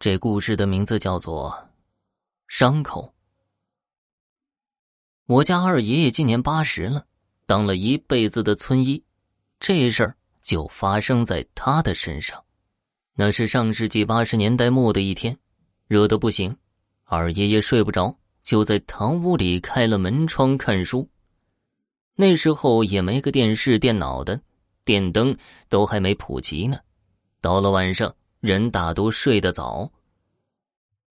这故事的名字叫做《伤口》。我家二爷爷今年八十了，当了一辈子的村医，这事儿就发生在他的身上。那是上世纪八十年代末的一天，热得不行，二爷爷睡不着，就在堂屋里开了门窗看书。那时候也没个电视、电脑的，电灯都还没普及呢。到了晚上。人大都睡得早，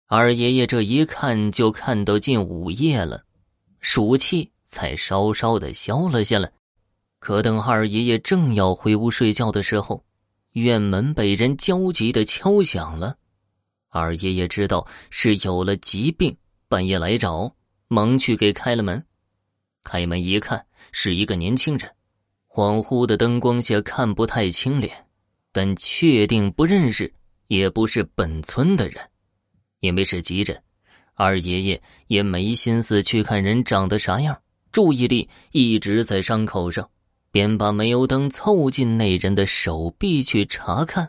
二爷爷这一看就看到近午夜了，暑气才稍稍的消了下来。可等二爷爷正要回屋睡觉的时候，院门被人焦急的敲响了。二爷爷知道是有了疾病，半夜来找，忙去给开了门。开门一看，是一个年轻人，恍惚的灯光下看不太清脸。但确定不认识，也不是本村的人，因为是急诊，二爷爷也没心思去看人长得啥样，注意力一直在伤口上，便把煤油灯凑近那人的手臂去查看。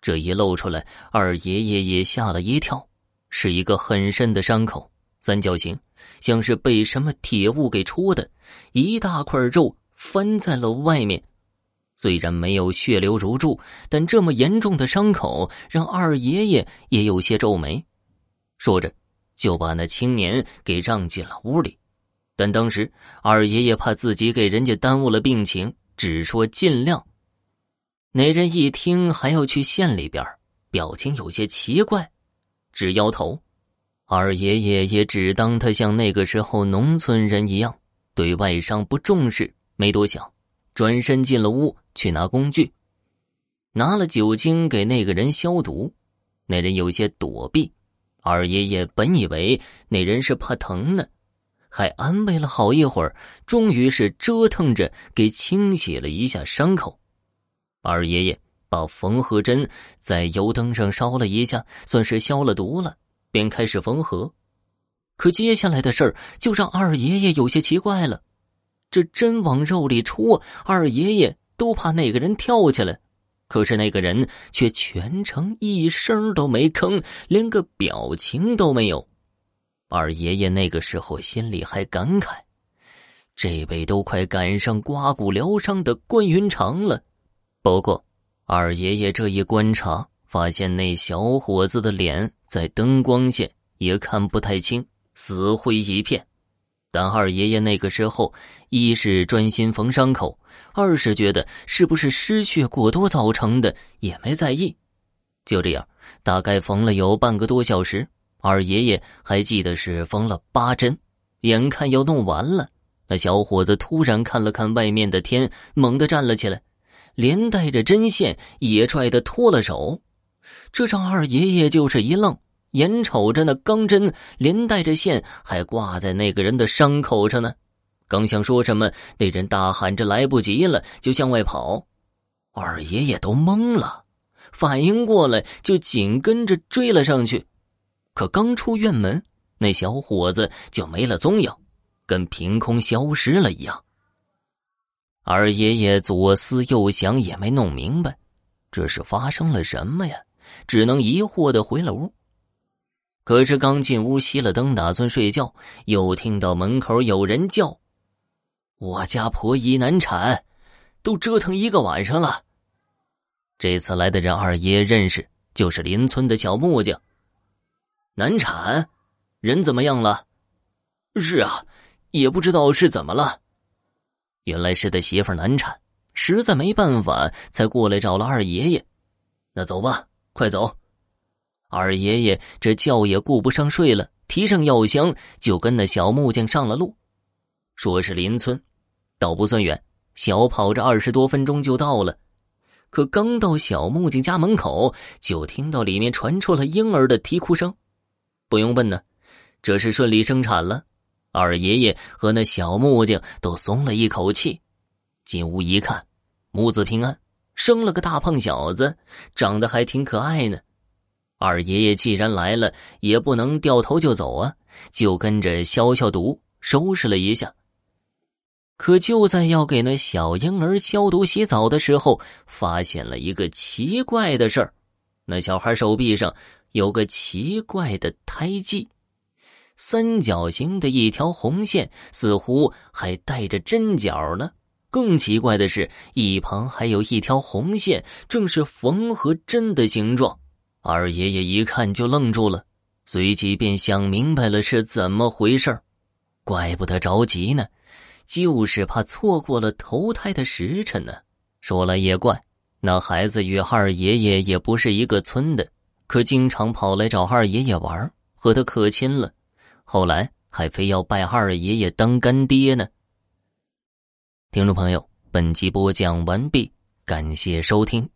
这一露出来，二爷爷也吓了一跳，是一个很深的伤口，三角形，像是被什么铁物给戳的，一大块肉翻在了外面。虽然没有血流如注，但这么严重的伤口让二爷爷也有些皱眉。说着，就把那青年给让进了屋里。但当时二爷爷怕自己给人家耽误了病情，只说尽量。那人一听还要去县里边，表情有些奇怪，直摇头。二爷爷也只当他像那个时候农村人一样，对外伤不重视，没多想。转身进了屋去拿工具，拿了酒精给那个人消毒。那人有些躲避，二爷爷本以为那人是怕疼呢，还安慰了好一会儿，终于是折腾着给清洗了一下伤口。二爷爷把缝合针在油灯上烧了一下，算是消了毒了，便开始缝合。可接下来的事儿就让二爷爷有些奇怪了。这针往肉里戳，二爷爷都怕那个人跳起来，可是那个人却全程一声都没吭，连个表情都没有。二爷爷那个时候心里还感慨：这位都快赶上刮骨疗伤的关云长了。不过，二爷爷这一观察，发现那小伙子的脸在灯光下也看不太清，死灰一片。但二爷爷那个时候，一是专心缝伤口，二是觉得是不是失血过多造成的，也没在意。就这样，大概缝了有半个多小时。二爷爷还记得是缝了八针，眼看要弄完了，那小伙子突然看了看外面的天，猛地站了起来，连带着针线也拽的脱了手，这让二爷爷就是一愣。眼瞅着那钢针连带着线还挂在那个人的伤口上呢，刚想说什么，那人大喊着来不及了，就向外跑。二爷爷都懵了，反应过来就紧跟着追了上去。可刚出院门，那小伙子就没了踪影，跟凭空消失了一样。二爷爷左思右想也没弄明白，这是发生了什么呀？只能疑惑的回了屋。可是刚进屋熄了灯，打算睡觉，又听到门口有人叫：“我家婆姨难产，都折腾一个晚上了。”这次来的人二爷认识，就是邻村的小木匠。难产，人怎么样了？是啊，也不知道是怎么了。原来是他媳妇难产，实在没办法，才过来找了二爷爷。那走吧，快走。二爷爷这觉也顾不上睡了，提上药箱就跟那小木匠上了路。说是邻村，倒不算远，小跑着二十多分钟就到了。可刚到小木匠家门口，就听到里面传出了婴儿的啼哭声。不用问呢，这是顺利生产了。二爷爷和那小木匠都松了一口气。进屋一看，母子平安，生了个大胖小子，长得还挺可爱呢。二爷爷既然来了，也不能掉头就走啊，就跟着消消毒，收拾了一下。可就在要给那小婴儿消毒洗澡的时候，发现了一个奇怪的事儿：那小孩手臂上有个奇怪的胎记，三角形的一条红线，似乎还带着针脚呢。更奇怪的是，一旁还有一条红线，正是缝合针的形状。二爷爷一看就愣住了，随即便想明白了是怎么回事怪不得着急呢，就是怕错过了投胎的时辰呢。说来也怪，那孩子与二爷爷也不是一个村的，可经常跑来找二爷爷玩，和他可亲了。后来还非要拜二爷爷当干爹呢。听众朋友，本集播讲完毕，感谢收听。